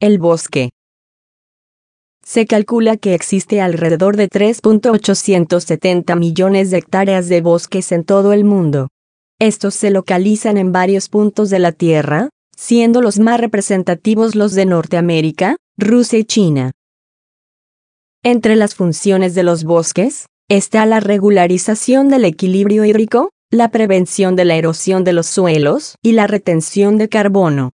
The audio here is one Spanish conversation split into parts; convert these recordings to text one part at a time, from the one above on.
El bosque. Se calcula que existe alrededor de 3.870 millones de hectáreas de bosques en todo el mundo. Estos se localizan en varios puntos de la Tierra, siendo los más representativos los de Norteamérica, Rusia y China. Entre las funciones de los bosques, está la regularización del equilibrio hídrico, la prevención de la erosión de los suelos y la retención de carbono.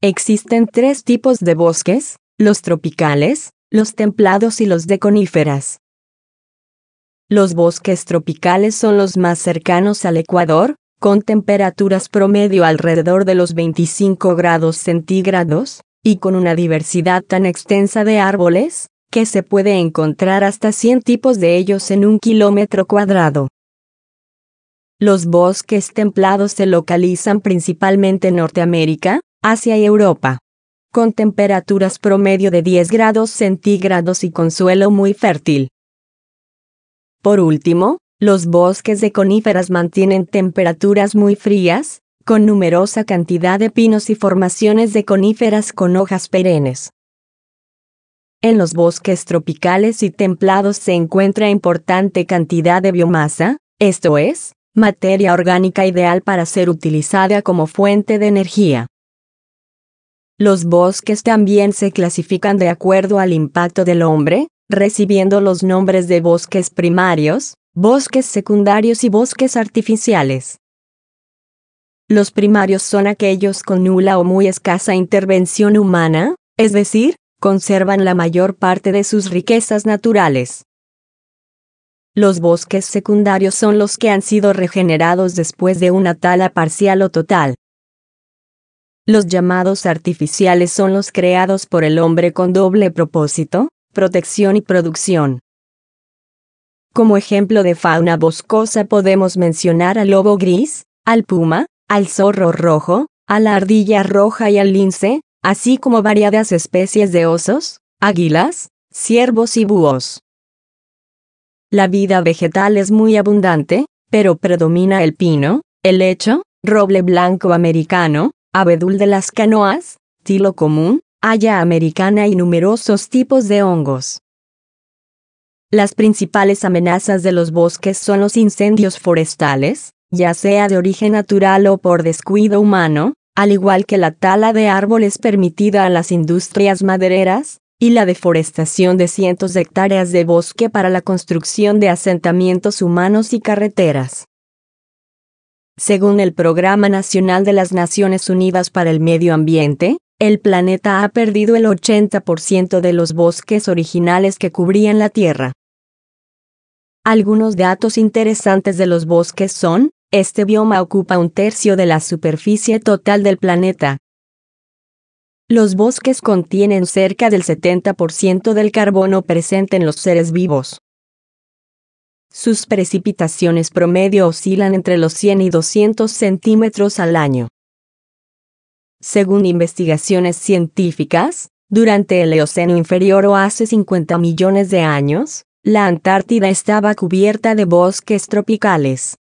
Existen tres tipos de bosques, los tropicales, los templados y los de coníferas. Los bosques tropicales son los más cercanos al Ecuador, con temperaturas promedio alrededor de los 25 grados centígrados, y con una diversidad tan extensa de árboles, que se puede encontrar hasta 100 tipos de ellos en un kilómetro cuadrado. Los bosques templados se localizan principalmente en Norteamérica, Asia y Europa. Con temperaturas promedio de 10 grados centígrados y con suelo muy fértil. Por último, los bosques de coníferas mantienen temperaturas muy frías, con numerosa cantidad de pinos y formaciones de coníferas con hojas perennes. En los bosques tropicales y templados se encuentra importante cantidad de biomasa, esto es, materia orgánica ideal para ser utilizada como fuente de energía. Los bosques también se clasifican de acuerdo al impacto del hombre, recibiendo los nombres de bosques primarios, bosques secundarios y bosques artificiales. Los primarios son aquellos con nula o muy escasa intervención humana, es decir, conservan la mayor parte de sus riquezas naturales. Los bosques secundarios son los que han sido regenerados después de una tala parcial o total. Los llamados artificiales son los creados por el hombre con doble propósito, protección y producción. Como ejemplo de fauna boscosa podemos mencionar al lobo gris, al puma, al zorro rojo, a la ardilla roja y al lince, así como variadas especies de osos, águilas, ciervos y búhos. La vida vegetal es muy abundante, pero predomina el pino, el lecho, roble blanco americano, abedul de las canoas, tilo común, haya americana y numerosos tipos de hongos. Las principales amenazas de los bosques son los incendios forestales, ya sea de origen natural o por descuido humano, al igual que la tala de árboles permitida a las industrias madereras, y la deforestación de cientos de hectáreas de bosque para la construcción de asentamientos humanos y carreteras. Según el Programa Nacional de las Naciones Unidas para el Medio Ambiente, el planeta ha perdido el 80% de los bosques originales que cubrían la Tierra. Algunos datos interesantes de los bosques son, este bioma ocupa un tercio de la superficie total del planeta. Los bosques contienen cerca del 70% del carbono presente en los seres vivos. Sus precipitaciones promedio oscilan entre los 100 y 200 centímetros al año. Según investigaciones científicas, durante el Eoceno inferior o hace 50 millones de años, la Antártida estaba cubierta de bosques tropicales.